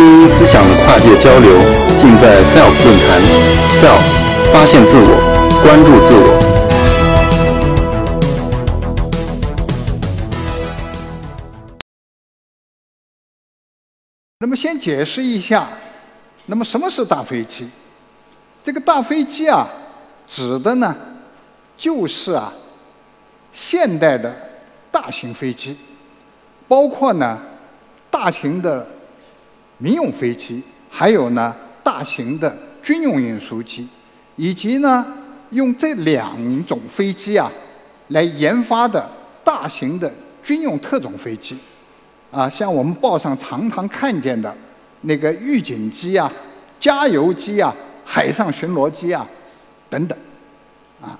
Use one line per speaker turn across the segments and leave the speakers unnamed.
精英思想的跨界交流，尽在 SELF 论坛。SELF，发现自我，关注自我。
那么先解释一下，那么什么是大飞机？这个大飞机啊，指的呢，就是啊，现代的大型飞机，包括呢，大型的民用飞机，还有呢，大型的军用运输机，以及呢，用这两种飞机啊，来研发的大型的军用特种飞机。啊，像我们报上常常看见的那个预警机啊、加油机啊、海上巡逻机啊等等，啊。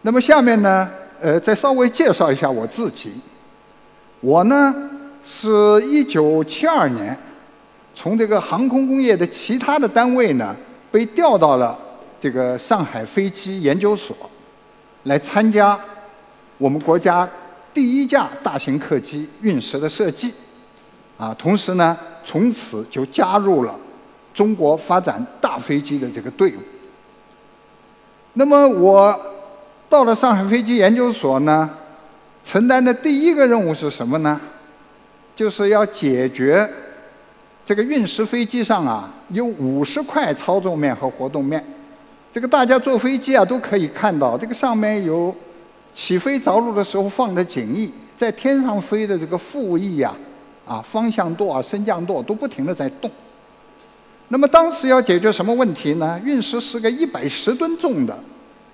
那么下面呢，呃，再稍微介绍一下我自己。我呢是一九七二年从这个航空工业的其他的单位呢被调到了这个上海飞机研究所，来参加我们国家。第一架大型客机运十的设计，啊，同时呢，从此就加入了中国发展大飞机的这个队伍。那么我到了上海飞机研究所呢，承担的第一个任务是什么呢？就是要解决这个运十飞机上啊有五十块操纵面和活动面，这个大家坐飞机啊都可以看到，这个上面有。起飞着陆的时候放的襟翼，在天上飞的这个副翼呀，啊，方向舵啊、升降舵都不停的在动。那么当时要解决什么问题呢？运十是个一百十吨重的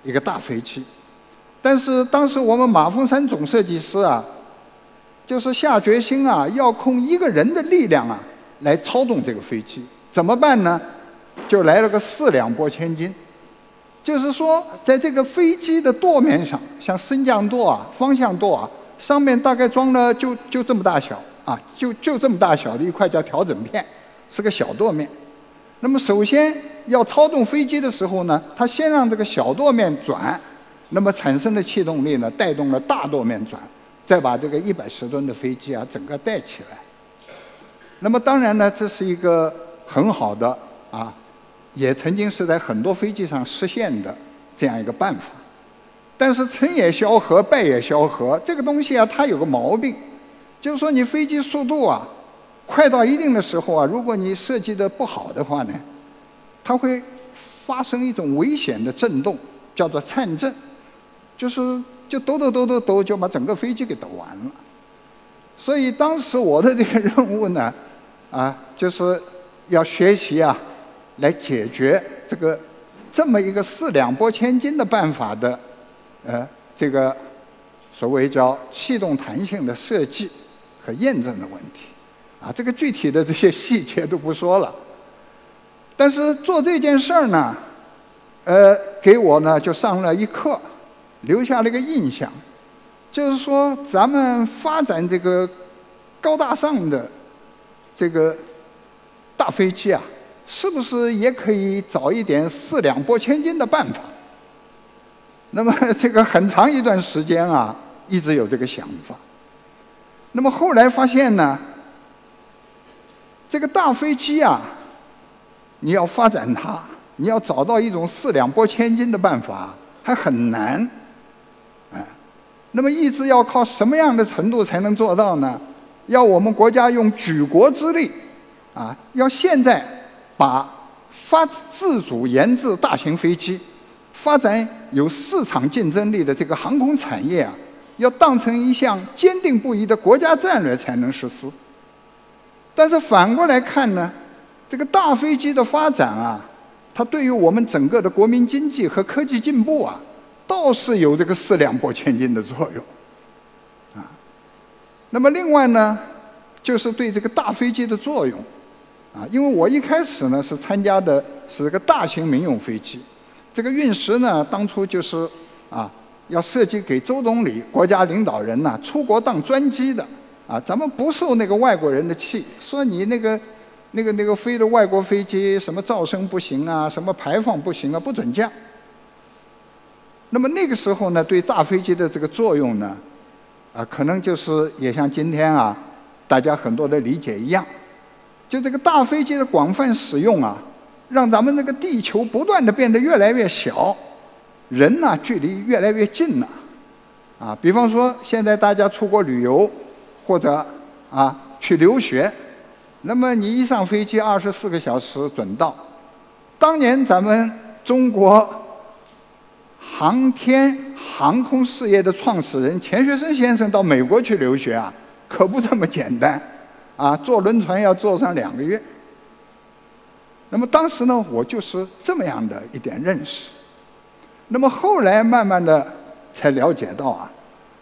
一个大飞机，但是当时我们马峰山总设计师啊，就是下决心啊，要控一个人的力量啊来操纵这个飞机，怎么办呢？就来了个四两拨千斤。就是说，在这个飞机的舵面上，像升降舵啊、方向舵啊，上面大概装了就就这么大小啊，就就这么大小的一块叫调整片，是个小舵面。那么首先要操纵飞机的时候呢，它先让这个小舵面转，那么产生的气动力呢，带动了大舵面转，再把这个一百十吨的飞机啊整个带起来。那么当然呢，这是一个很好的啊。也曾经是在很多飞机上实现的这样一个办法，但是成也萧何，败也萧何。这个东西啊，它有个毛病，就是说你飞机速度啊，快到一定的时候啊，如果你设计的不好的话呢，它会发生一种危险的震动，叫做颤震，就是就抖抖抖抖抖，就把整个飞机给抖完了。所以当时我的这个任务呢，啊，就是要学习啊。来解决这个这么一个四两拨千斤的办法的，呃，这个所谓叫气动弹性的设计和验证的问题，啊，这个具体的这些细节都不说了。但是做这件事儿呢，呃，给我呢就上了一课，留下了一个印象，就是说咱们发展这个高大上的这个大飞机啊。是不是也可以找一点四两拨千斤的办法？那么这个很长一段时间啊，一直有这个想法。那么后来发现呢，这个大飞机啊，你要发展它，你要找到一种四两拨千斤的办法，还很难。那么一直要靠什么样的程度才能做到呢？要我们国家用举国之力，啊，要现在。把发自主研制大型飞机、发展有市场竞争力的这个航空产业啊，要当成一项坚定不移的国家战略才能实施。但是反过来看呢，这个大飞机的发展啊，它对于我们整个的国民经济和科技进步啊，倒是有这个四两拨千斤的作用啊。那么另外呢，就是对这个大飞机的作用。啊，因为我一开始呢是参加的是个大型民用飞机，这个运十呢当初就是啊要设计给周总理国家领导人呐出国当专机的，啊咱们不受那个外国人的气，说你那个那个那个飞的外国飞机什么噪声不行啊，什么排放不行啊，不准降。那么那个时候呢，对大飞机的这个作用呢，啊可能就是也像今天啊大家很多的理解一样。就这个大飞机的广泛使用啊，让咱们这个地球不断的变得越来越小，人呢距离越来越近了。啊，比方说现在大家出国旅游，或者啊去留学，那么你一上飞机，二十四个小时准到。当年咱们中国航天航空事业的创始人钱学森先生到美国去留学啊，可不这么简单，啊，坐轮船要坐上两个月。那么当时呢，我就是这么样的一点认识。那么后来慢慢的才了解到啊，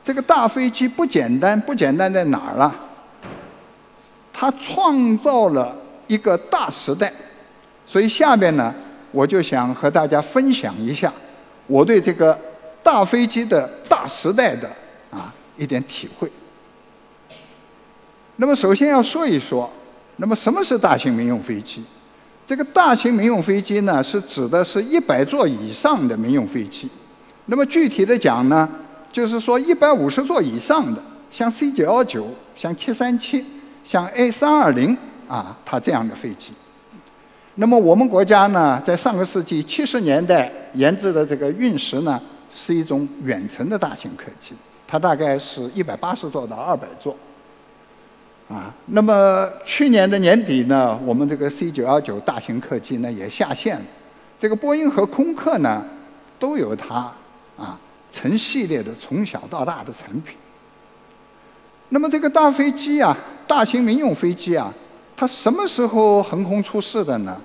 这个大飞机不简单，不简单在哪儿了？它创造了一个大时代。所以下面呢，我就想和大家分享一下我对这个大飞机的大时代的啊一点体会。那么首先要说一说，那么什么是大型民用飞机？这个大型民用飞机呢，是指的是一百座以上的民用飞机。那么具体的讲呢，就是说一百五十座以上的，像 C 九幺九、像七三七、像 A 三二零啊，它这样的飞机。那么我们国家呢，在上个世纪七十年代研制的这个运十呢，是一种远程的大型客机，它大概是一百八十座到二百座。啊，那么去年的年底呢，我们这个 C 九幺九大型客机呢也下线了，这个波音和空客呢都有它啊成系列的从小到大的产品。那么这个大飞机啊，大型民用飞机啊。它什么时候横空出世的呢？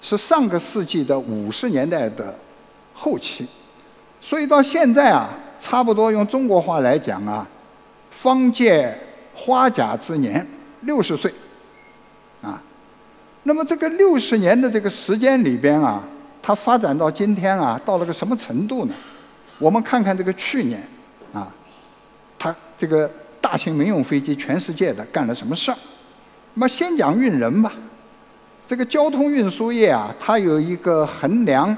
是上个世纪的五十年代的后期，所以到现在啊，差不多用中国话来讲啊，方届花甲之年，六十岁，啊，那么这个六十年的这个时间里边啊，它发展到今天啊，到了个什么程度呢？我们看看这个去年，啊，它这个大型民用飞机全世界的干了什么事儿？那么先讲运人吧，这个交通运输业啊，它有一个衡量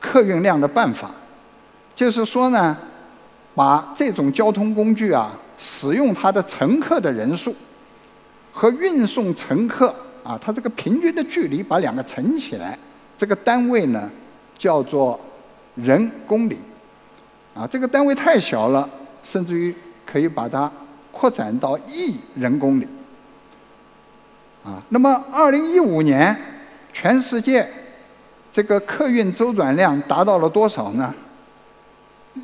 客运量的办法，就是说呢，把这种交通工具啊，使用它的乘客的人数和运送乘客啊，它这个平均的距离，把两个乘起来，这个单位呢叫做人公里，啊，这个单位太小了，甚至于可以把它扩展到亿人公里。啊，那么二零一五年，全世界这个客运周转量达到了多少呢？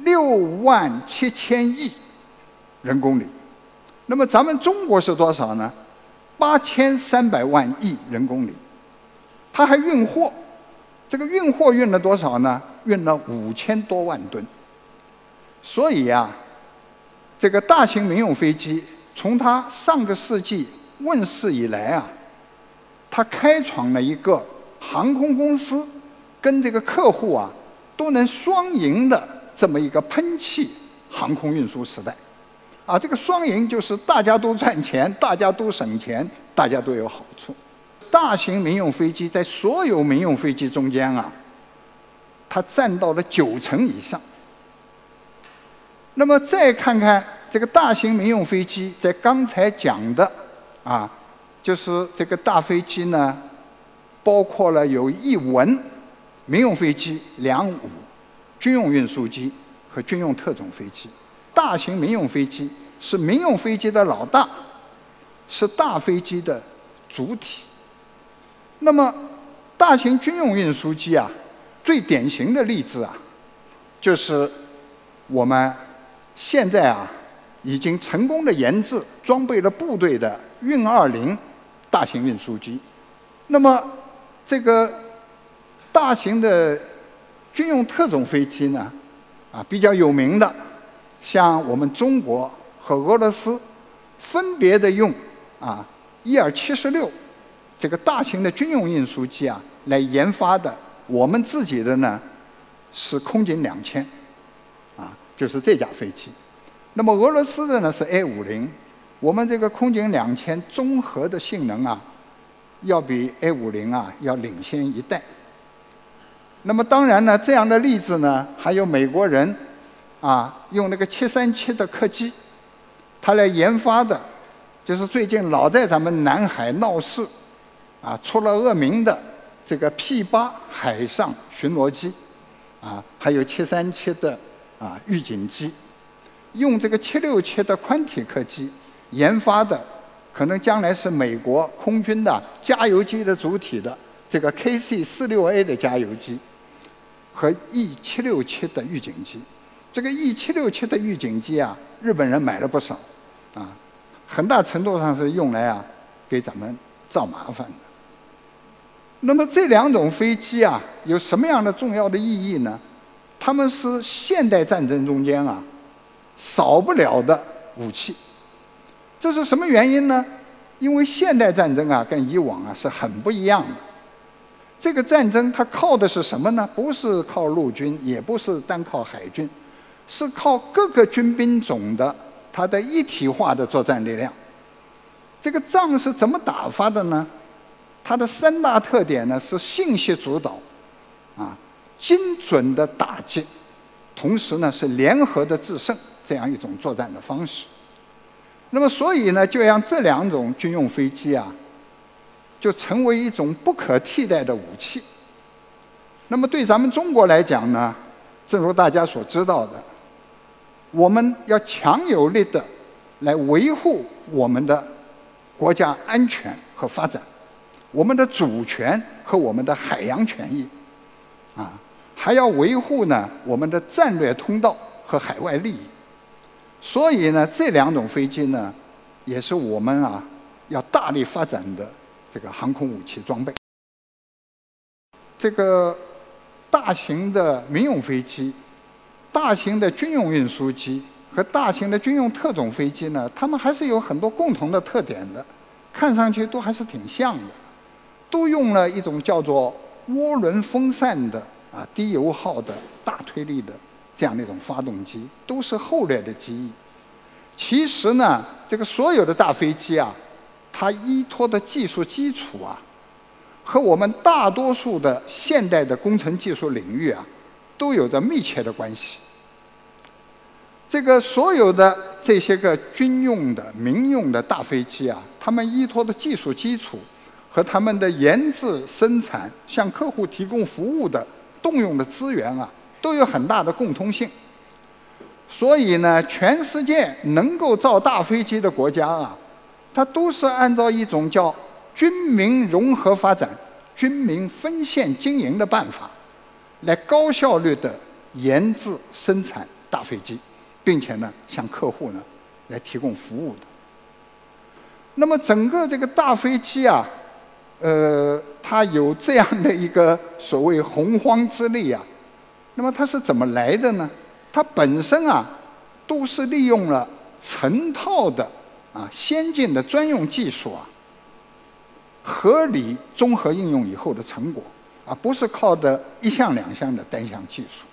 六万七千亿人公里。那么咱们中国是多少呢？八千三百万亿人公里。它还运货，这个运货运了多少呢？运了五千多万吨。所以呀，这个大型民用飞机从它上个世纪。问世以来啊，它开创了一个航空公司跟这个客户啊都能双赢的这么一个喷气航空运输时代，啊，这个双赢就是大家都赚钱，大家都省钱，大家都有好处。大型民用飞机在所有民用飞机中间啊，它占到了九成以上。那么再看看这个大型民用飞机，在刚才讲的。啊，就是这个大飞机呢，包括了有一文民用飞机、两五军用运输机和军用特种飞机。大型民用飞机是民用飞机的老大，是大飞机的主体。那么，大型军用运输机啊，最典型的例子啊，就是我们现在啊已经成功的研制、装备了部队的。运二零大型运输机，那么这个大型的军用特种飞机呢，啊比较有名的，像我们中国和俄罗斯分别的用啊伊尔七十六这个大型的军用运输机啊来研发的，我们自己的呢是空警两千，啊就是这架飞机，那么俄罗斯的呢是 A 五零。我们这个空警两千综合的性能啊，要比 A 五零啊要领先一代。那么当然呢，这样的例子呢，还有美国人啊用那个七三七的客机，他来研发的，就是最近老在咱们南海闹事啊出了恶名的这个 P-8 海上巡逻机，啊，还有737的啊预警机，用这个767的宽体客机研发的，可能将来是美国空军的加油机的主体的这个 KC-46A 的加油机和 E-767 的预警机。这个 E-767 的预警机啊，日本人买了不少，啊，很大程度上是用来啊给咱们造麻烦的。那么这两种飞机啊，有什么样的重要的意义呢？它们是现代战争中间啊少不了的武器。这是什么原因呢？因为现代战争啊跟以往啊是很不一样的。这个战争它靠的是什么呢？不是靠陆军，也不是单靠海军。是靠各个军兵种的它的一体化的作战力量。这个仗是怎么打发的呢？它的三大特点呢是信息主导，啊，精准的打击，同时呢是联合的制胜这样一种作战的方式。那么所以呢，就让这两种军用飞机啊，就成为一种不可替代的武器。那么对咱们中国来讲呢，正如大家所知道的。我们要强有力的来维护我们的国家安全和发展，我们的主权和我们的海洋权益，啊，还要维护呢我们的战略通道和海外利益。所以呢，这两种飞机呢，也是我们啊要大力发展的这个航空武器装备。这个大型的民用飞机。大型的军用运输机和大型的军用特种飞机呢，它们还是有很多共同的特点的，看上去都还是挺像的，都用了一种叫做涡轮风扇的啊低油耗的大推力的这样的一种发动机，都是后来的机翼。其实呢，这个所有的大飞机啊，它依托的技术基础啊，和我们大多数的现代的工程技术领域啊，都有着密切的关系。这个所有的这些个军用的、民用的大飞机啊，他们依托的技术基础和他们的研制、生产、向客户提供服务的动用的资源啊，都有很大的共通性。所以呢，全世界能够造大飞机的国家啊，它都是按照一种叫军民融合发展、军民分线经营的办法，来高效率的研制生产大飞机。并且呢，向客户呢来提供服务的。那么整个这个大飞机啊，呃，它有这样的一个所谓洪荒之力啊，那么它是怎么来的呢？它本身啊，都是利用了成套的啊先进的专用技术啊，合理综合应用以后的成果啊，不是靠的一项两项的单项技术。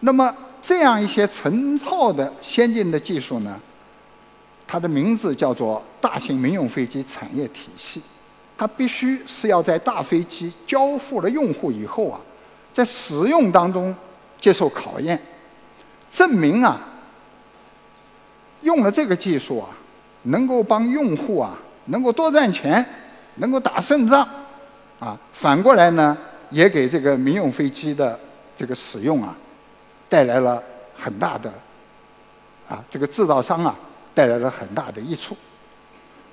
那么。这样一些成套的先进的技术呢，它的名字叫做大型民用飞机产业体系。它必须是要在大飞机交付了用户以后啊，在使用当中接受考验，证明啊，用了这个技术啊，能够帮用户啊，能够多赚钱，能够打胜仗，啊，反过来呢，也给这个民用飞机的这个使用啊。带来了很大的，啊，这个制造商啊，带来了很大的益处。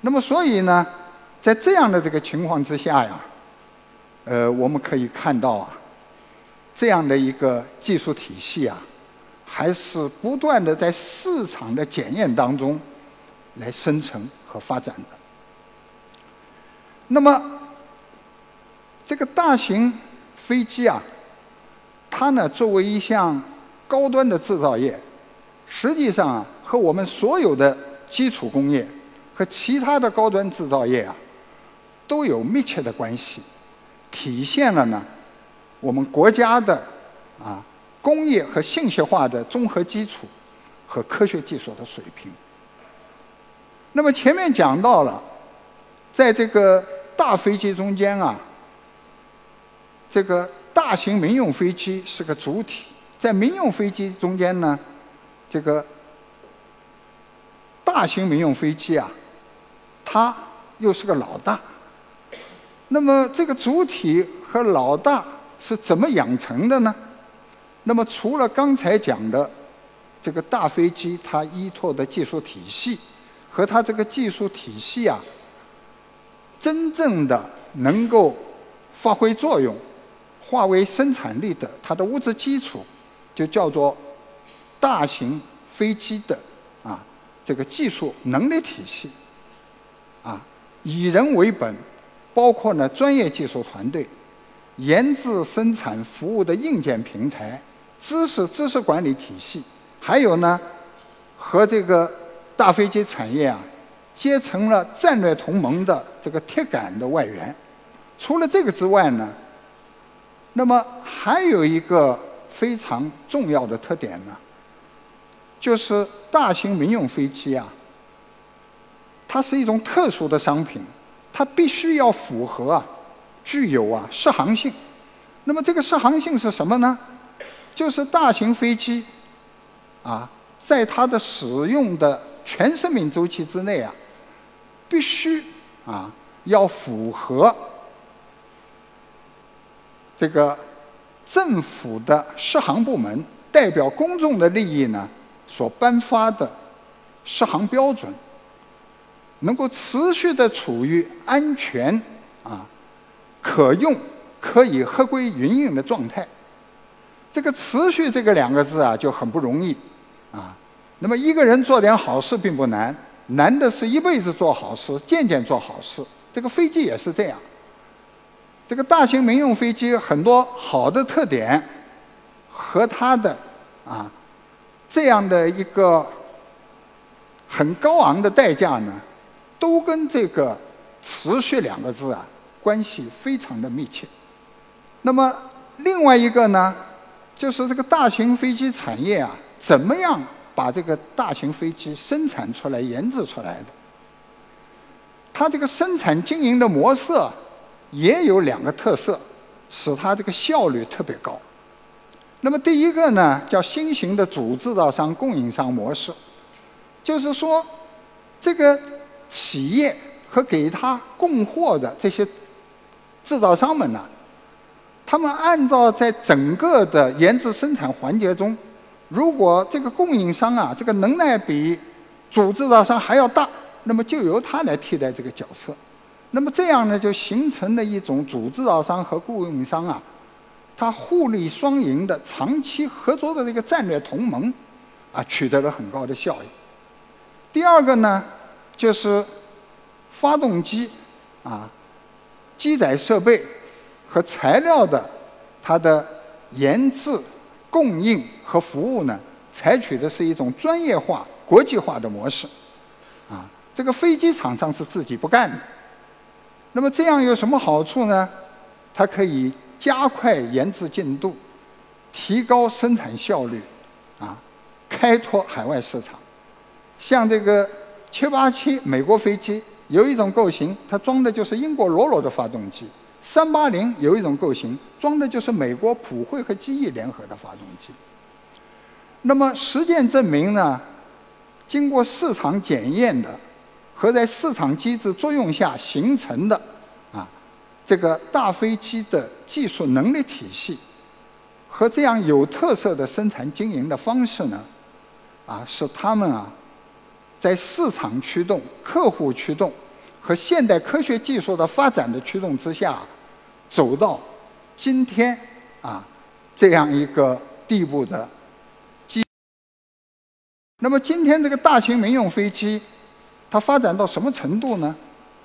那么，所以呢，在这样的这个情况之下呀，呃，我们可以看到啊，这样的一个技术体系啊，还是不断的在市场的检验当中来生成和发展的。那么，这个大型飞机啊，它呢，作为一项高端的制造业，实际上啊，和我们所有的基础工业和其他的高端制造业啊，都有密切的关系，体现了呢，我们国家的啊工业和信息化的综合基础和科学技术的水平。那么前面讲到了，在这个大飞机中间啊，这个大型民用飞机是个主体。在民用飞机中间呢，这个大型民用飞机啊，它又是个老大，那么这个主体和老大是怎么养成的呢？那么除了刚才讲的这个大飞机它依托的技术体系和它这个技术体系啊，真正的能够发挥作用、化为生产力的它的物质基础，就叫做大型飞机的啊这个技术能力体系啊，以人为本，包括呢专业技术团队、研制生产服务的硬件平台。知识知识管理体系，还有呢，和这个大飞机产业啊结成了战略同盟的这个铁杆的外援。除了这个之外呢，那么还有一个非常重要的特点呢，就是大型民用飞机啊，它是一种特殊的商品，它必须要符合啊，具有啊适航性。那么这个适航性是什么呢？就是大型飞机，啊，在它的使用的全生命周期之内啊，必须啊要符合这个政府的适航部门代表公众的利益呢所颁发的适航标准，能够持续的处于安全啊、可用、可以合规营运的状态。这个“持续”这个两个字啊，就很不容易，啊，那么一个人做点好事并不难，难的是一辈子做好事，渐渐做好事。这个飞机也是这样。这个大型民用飞机很多好的特点，和它的啊这样的一个很高昂的代价呢，都跟这个“持续”两个字啊关系非常的密切。那么另外一个呢？就是这个大型飞机产业啊，怎么样把这个大型飞机生产出来、研制出来的？它这个生产经营的模式也有两个特色，使它这个效率特别高。那么第一个呢，叫新型的主制造商供应商模式，就是说，这个企业和给他供货的这些制造商们呢。他们按照在整个的研制生产环节中，如果这个供应商啊，这个能耐比主制造商还要大，那么就由他来替代这个角色。那么这样呢，就形成了一种主制造商和供应商啊，他互利双赢的长期合作的这个战略同盟，啊，取得了很高的效益。第二个呢，就是发动机啊，机载设备。和材料的它的研制、供应和服务呢，采取的是一种专业化、国际化的模式。啊，这个飞机厂商是自己不干的。那么这样有什么好处呢？它可以加快研制进度，提高生产效率，啊，开拓海外市场。像这个七八七美国飞机有一种构型，它装的就是英国罗罗的发动机。三八零有一种构型，装的就是美国普惠和机翼联合的发动机。那么实践证明呢，经过市场检验的和在市场机制作用下形成的啊，这个大飞机的技术能力体系和这样有特色的生产经营的方式呢，啊，是他们啊，在市场驱动、客户驱动。和现代科学技术的发展的驱动之下，走到今天啊这样一个地步的机。那么今天这个大型民用飞机，它发展到什么程度呢？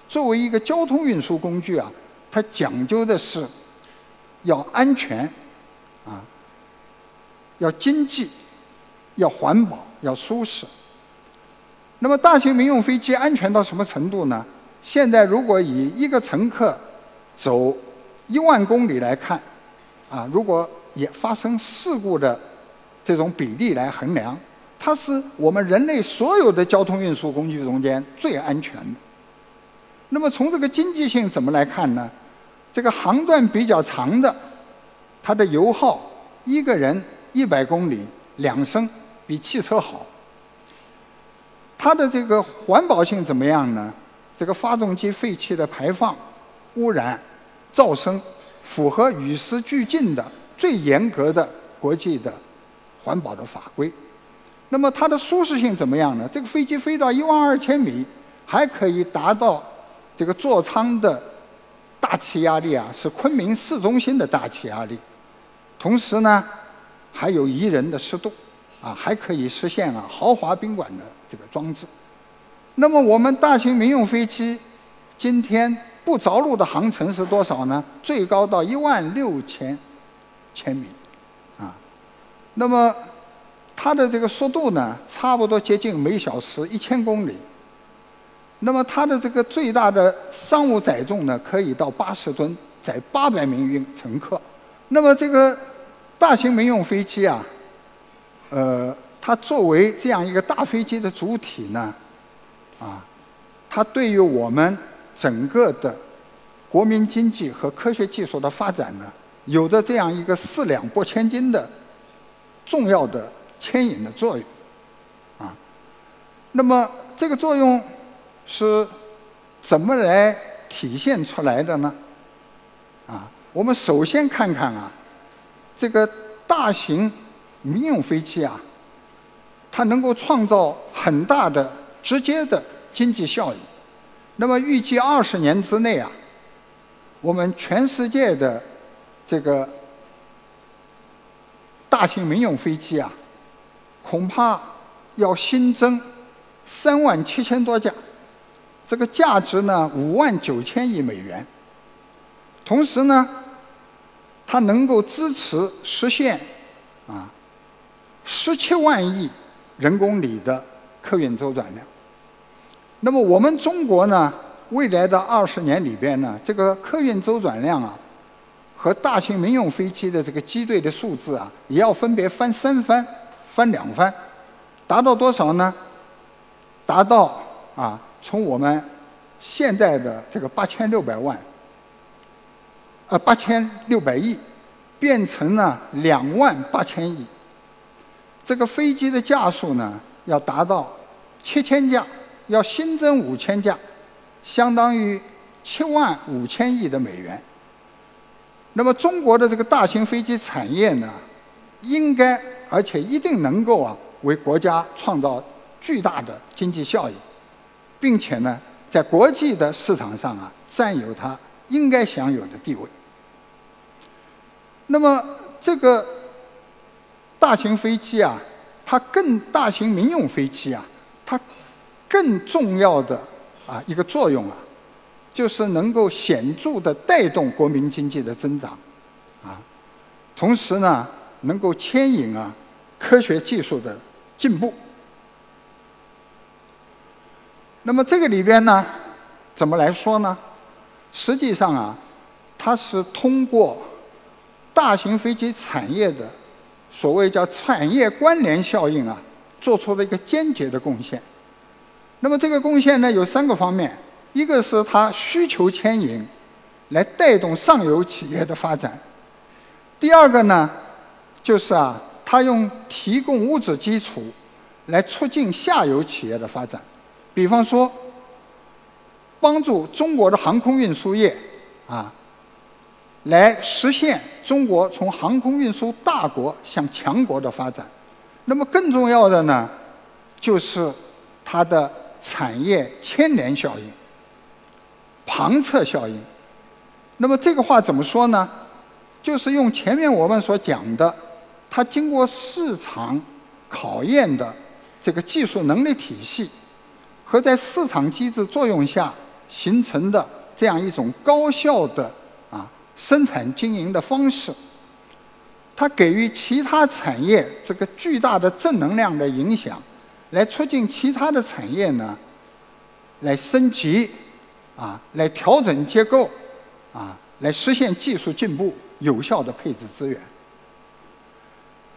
作为一个交通运输工具啊，它讲究的是要安全啊，要经济，要环保，要舒适。那么大型民用飞机安全到什么程度呢？现在如果以一个乘客走一万公里来看，啊，如果也发生事故的这种比例来衡量，它是我们人类所有的交通运输工具中间最安全的。那么从这个经济性怎么来看呢？这个航段比较长的，它的油耗一个人一百公里两升，比汽车好。它的这个环保性怎么样呢？这个发动机废气的排放、污染噪声符合与时俱进的最严格的国际的环保的法规。那么它的舒适性怎么样呢？这个飞机飞到一万二千米，还可以达到这个座舱的大气压力啊，是昆明市中心的大气压力。同时呢，还有宜人的湿度，啊，还可以实现啊豪华宾馆的这个装置。那么我们大型民用飞机今天不着陆的航程是多少呢？最高到一万六千千米，啊，那么。它的这个速度呢，差不多接近每小时一千公里。那么它的这个最大的商务载重呢，可以到八十吨，载八百名乘客。那么这个大型民用飞机啊，呃，它作为这样一个大飞机的主体呢，啊，它对于我们整个的国民经济和科学技术的发展呢，有着这样一个四两拨千斤的重要的。牵引的作用，啊，那么这个作用是怎么来体现出来的呢？啊，我们首先看看啊，这个大型民用飞机啊，它能够创造很大的直接的经济效益。那么预计二十年之内啊，我们全世界的这个大型民用飞机啊。恐怕要新增三万七千多架，这个价值呢五万九千亿美元。同时呢，它能够支持实现啊十七万亿人公里的客运周转量。那么我们中国呢，未来的二十年里边呢，这个客运周转量啊和大型民用飞机的这个机队的数字啊，也要分别翻三番。翻两番，达到多少呢？达到啊，从我们现在的这个八千六百万，呃八千六百亿，变成了两万八千亿。这个飞机的架数呢，要达到七千架，要新增五千架，相当于七万五千亿的美元。那么中国的这个大型飞机产业呢，应该。而且一定能够啊，为国家创造巨大的经济效益，并且呢，在国际的市场上啊，占有它应该享有的地位。那么，这个大型飞机啊，它更大型民用飞机啊，它更重要的啊一个作用啊，就是能够显著的带动国民经济的增长，啊，同时呢。能够牵引啊科学技术的进步。那么这个里边呢，怎么来说呢？实际上啊，它是通过大型飞机产业的所谓叫产业关联效应啊，做出了一个间接的贡献。那么这个贡献呢，有三个方面：一个是它需求牵引，来带动上游企业的发展；第二个呢。就是啊，它用提供物质基础来促进下游企业的发展，比方说，帮助中国的航空运输业啊，来实现中国从航空运输大国向强国的发展。那么更重要的呢，就是它的产业牵连效应、旁侧效应。那么这个话怎么说呢？就是用前面我们所讲的。它经过市场考验的这个技术能力体系，和在市场机制作用下形成的这样一种高效的生产经营的方式，它给予其他产业这个巨大的正能量的影响，来促进其他的产业呢来升级啊，来调整结构啊，来实现技术进步，有效的配置资源。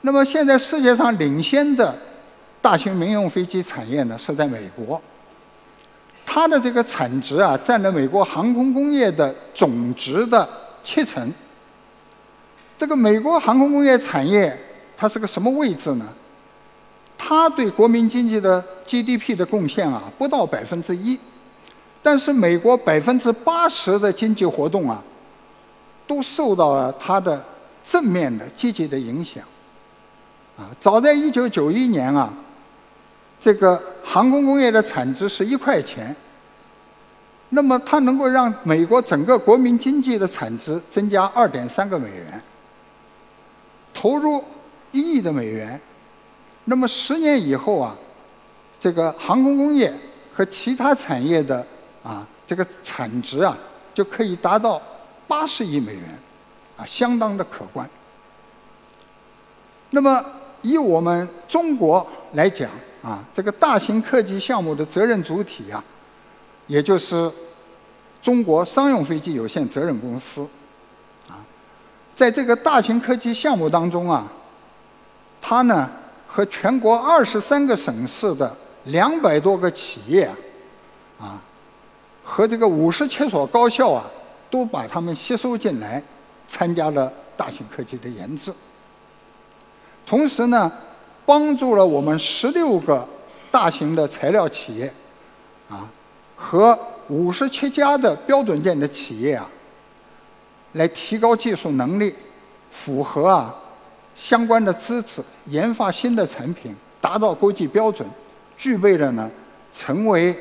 那么现在世界上领先的大型民用飞机产业呢，是在美国。它的这个产值啊，占了美国航空工业的总值的七成。这个美国航空工业产业，它是个什么位置呢？它对国民经济的 GDP 的贡献啊，不到百分之一。但是美国百分之八十的经济活动啊，都受到了它的正面的积极的影响。啊，早在一九九一年啊，这个航空工业的产值是一块钱，那么它能够让美国整个国民经济的产值增加二点三个美元，投入一亿的美元，那么十年以后啊，这个航空工业和其他产业的啊这个产值啊就可以达到八十亿美元，啊，相当的可观。那么以我们中国来讲啊，这个大型客机项目的责任主体啊，也就是中国商用飞机有限责任公司，啊，在这个大型科技项目当中啊，它呢和全国二十三个省市的两百多个企业啊，和这个五十七所高校啊，都把他们吸收进来，参加了大型科技的研制。同时呢，帮助了我们十六个大型的材料企业，啊，和五十七家的标准件的企业啊，来提高技术能力，符合啊相关的资质，研发新的产品，达到国际标准，具备了呢成为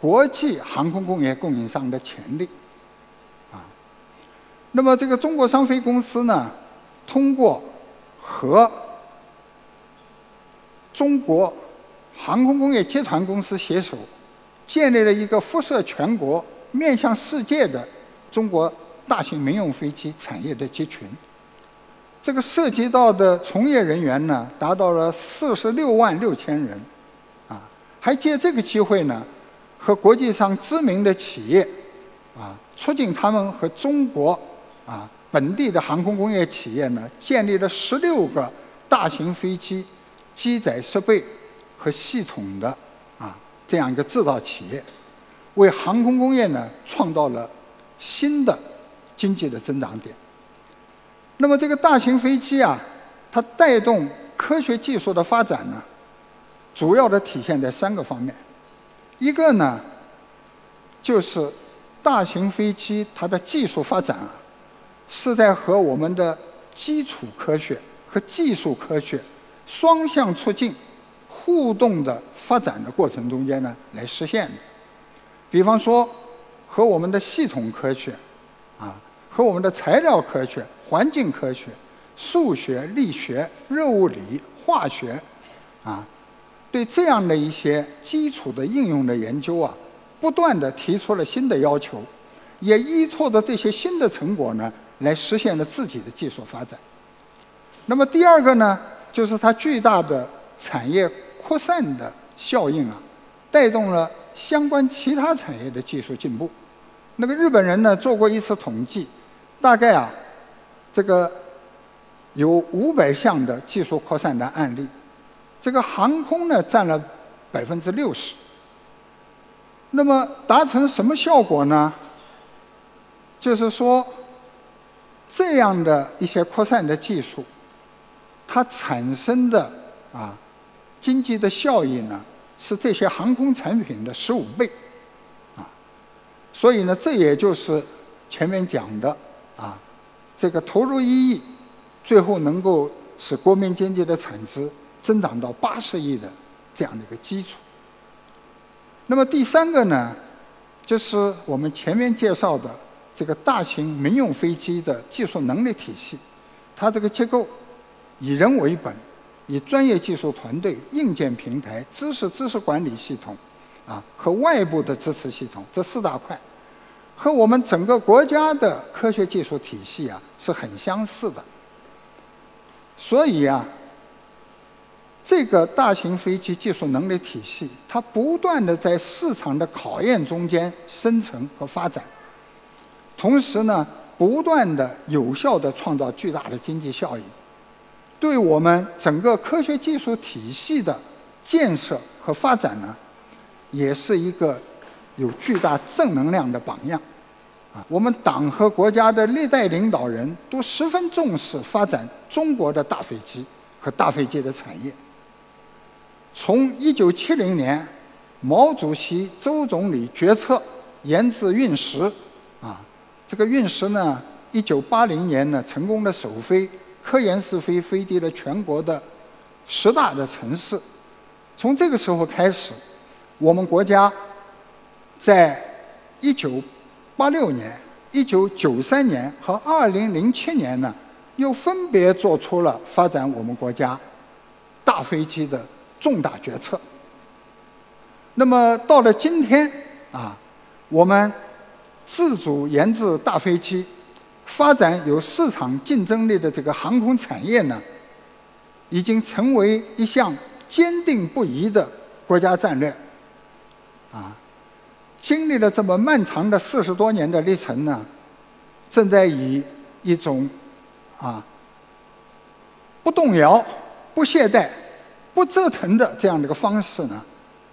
国际航空工业供应商的潜力，啊，那么这个中国商飞公司呢，通过和中国航空工业集团公司携手，建立了一个辐射全国、面向世界的中国大型民用飞机产业的集群。这个涉及到的从业人员呢，达到了四十六万六千人，啊，还借这个机会呢，和国际上知名的企业，啊，促进他们和中国啊本地的航空工业企业呢，建立了十六个大型飞机。机载设备和系统的这样一个制造企业，为航空工业呢创造了新的经济的增长点。那么这个大型飞机啊，它带动科学技术的发展呢，主要的体现在三个方面。一个呢，就是大型飞机它的技术发展啊，是在和我们的基础科学和技术科学。双向促进、互动的发展的过程中间呢，来实现的。比方说，和我们的系统科学，啊，和我们的材料科学、环境科学、数学、力学、热物理、化学，啊，对这样的一些基础的应用的研究啊，不断的提出了新的要求，也依托着这些新的成果呢，来实现了自己的技术发展。那么第二个呢？就是它巨大的产业扩散的效应啊，带动了相关其他产业的技术进步。那个日本人呢做过一次统计，大概啊，这个有五百项的技术扩散的案例，这个航空呢占了百分之六十。那么达成什么效果呢？就是说，这样的一些扩散的技术。它产生的啊经济的效益呢，是这些航空产品的十五倍，啊，所以呢，这也就是前面讲的啊，这个投入一亿，最后能够使国民经济的产值增长到八十亿的这样的一个基础。那么第三个呢，就是我们前面介绍的这个大型民用飞机的技术能力体系，它这个结构。以人为本，以专业技术团队、硬件平台、知识知识管理系统，啊和外部的支持系统这四大块，和我们整个国家的科学技术体系啊是很相似的。所以啊，这个大型飞机技术能力体系，它不断的在市场的考验中间生成和发展，同时呢，不断的有效的创造巨大的经济效益。对我们整个科学技术体系的建设和发展呢，也是一个有巨大正能量的榜样。啊，我们党和国家的历代领导人都十分重视发展中国的大飞机和大飞机的产业。从一九七零年，毛主席、周总理决策研制运十，啊，这个运十呢，一九八零年呢，成功的首飞科研试飞，飞抵了全国的十大的城市。从这个时候开始，我们国家在一九八六年、一九九三年和二零零七年呢，又分别做出了发展我们国家大飞机的重大决策。那么到了今天啊，我们自主研制大飞机，发展有市场竞争力的这个航空产业呢，已经成为一项。坚定不移的国家战略，啊，经历了这么漫长的四十多年的历程呢，正在以一种啊不动摇、不懈怠、不折腾的这样的一个方式呢，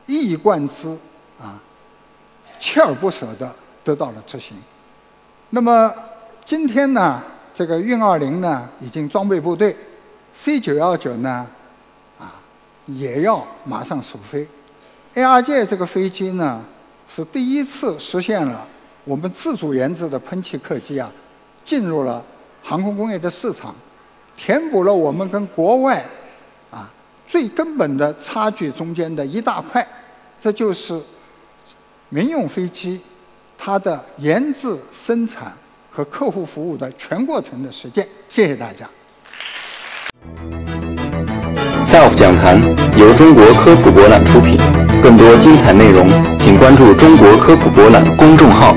一以贯之啊，锲而不舍的得到了执行。那么今天呢，这个运二零呢已经装备部队，C 九幺九呢。啊也要马上首飞，ARJ 这个飞机呢，是第一次实现了我们自主研制的喷气客机啊，进入了航空工业的市场，填补了我们跟国外啊最根本的差距中间的一大块，这就是民用飞机它的研制、生产和客户服务的全过程的实践。谢谢大家。
SELF 讲坛由中国科普博览出品，更多精彩内容，请关注中国科普博览公众号。